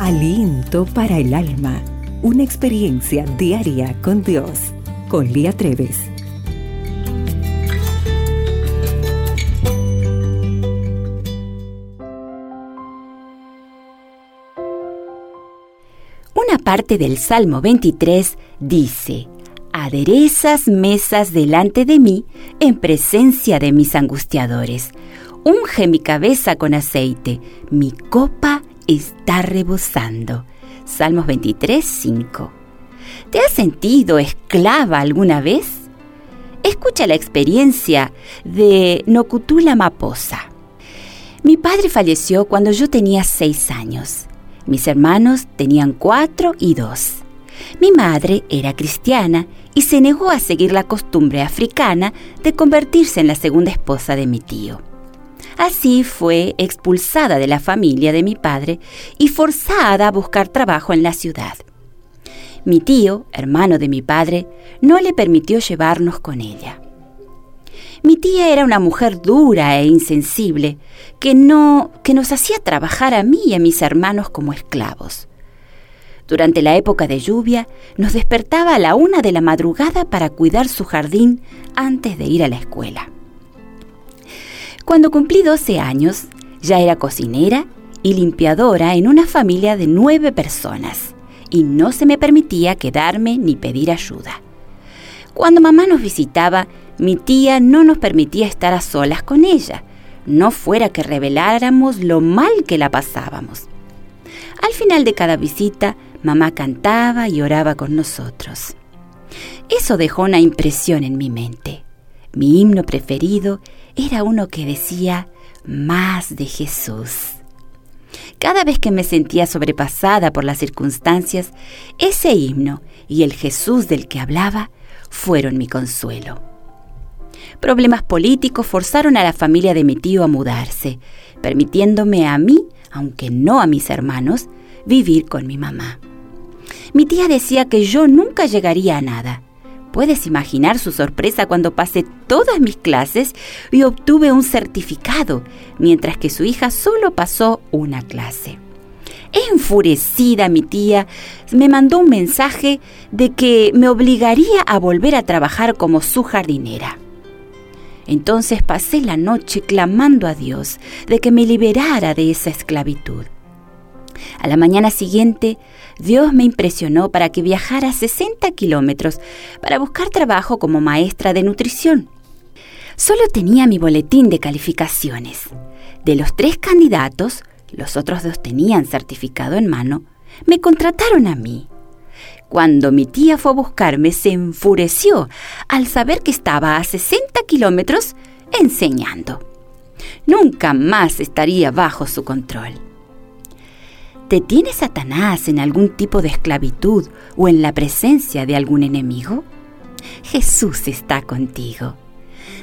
Aliento para el alma. Una experiencia diaria con Dios. Con Lía Treves. Una parte del Salmo 23 dice, Aderezas mesas delante de mí en presencia de mis angustiadores. Unge mi cabeza con aceite, mi copa está rebosando. Salmos 23, 5. ¿Te has sentido esclava alguna vez? Escucha la experiencia de Nokutula Maposa. Mi padre falleció cuando yo tenía seis años. Mis hermanos tenían cuatro y dos. Mi madre era cristiana y se negó a seguir la costumbre africana de convertirse en la segunda esposa de mi tío. Así fue expulsada de la familia de mi padre y forzada a buscar trabajo en la ciudad. Mi tío, hermano de mi padre, no le permitió llevarnos con ella. Mi tía era una mujer dura e insensible que no que nos hacía trabajar a mí y a mis hermanos como esclavos. Durante la época de lluvia, nos despertaba a la una de la madrugada para cuidar su jardín antes de ir a la escuela. Cuando cumplí 12 años, ya era cocinera y limpiadora en una familia de nueve personas y no se me permitía quedarme ni pedir ayuda. Cuando mamá nos visitaba, mi tía no nos permitía estar a solas con ella, no fuera que reveláramos lo mal que la pasábamos. Al final de cada visita, Mamá cantaba y oraba con nosotros. Eso dejó una impresión en mi mente. Mi himno preferido era uno que decía, más de Jesús. Cada vez que me sentía sobrepasada por las circunstancias, ese himno y el Jesús del que hablaba fueron mi consuelo. Problemas políticos forzaron a la familia de mi tío a mudarse, permitiéndome a mí, aunque no a mis hermanos, vivir con mi mamá. Mi tía decía que yo nunca llegaría a nada. Puedes imaginar su sorpresa cuando pasé todas mis clases y obtuve un certificado, mientras que su hija solo pasó una clase. Enfurecida mi tía me mandó un mensaje de que me obligaría a volver a trabajar como su jardinera. Entonces pasé la noche clamando a Dios de que me liberara de esa esclavitud. A la mañana siguiente, Dios me impresionó para que viajara 60 kilómetros para buscar trabajo como maestra de nutrición. Solo tenía mi boletín de calificaciones. De los tres candidatos, los otros dos tenían certificado en mano, me contrataron a mí. Cuando mi tía fue a buscarme, se enfureció al saber que estaba a 60 kilómetros enseñando. Nunca más estaría bajo su control. ¿Te tiene Satanás en algún tipo de esclavitud o en la presencia de algún enemigo? Jesús está contigo.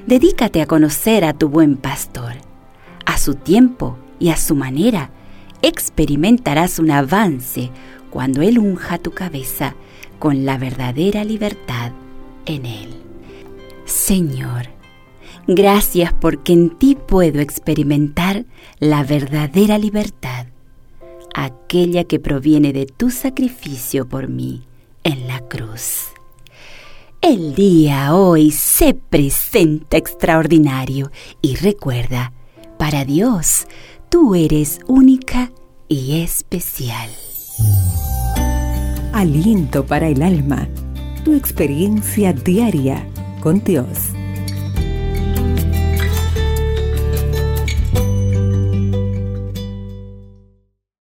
Dedícate a conocer a tu buen pastor. A su tiempo y a su manera experimentarás un avance cuando Él unja tu cabeza con la verdadera libertad en Él. Señor, gracias porque en ti puedo experimentar la verdadera libertad aquella que proviene de tu sacrificio por mí en la cruz. El día hoy se presenta extraordinario y recuerda, para Dios, tú eres única y especial. Aliento para el alma, tu experiencia diaria con Dios.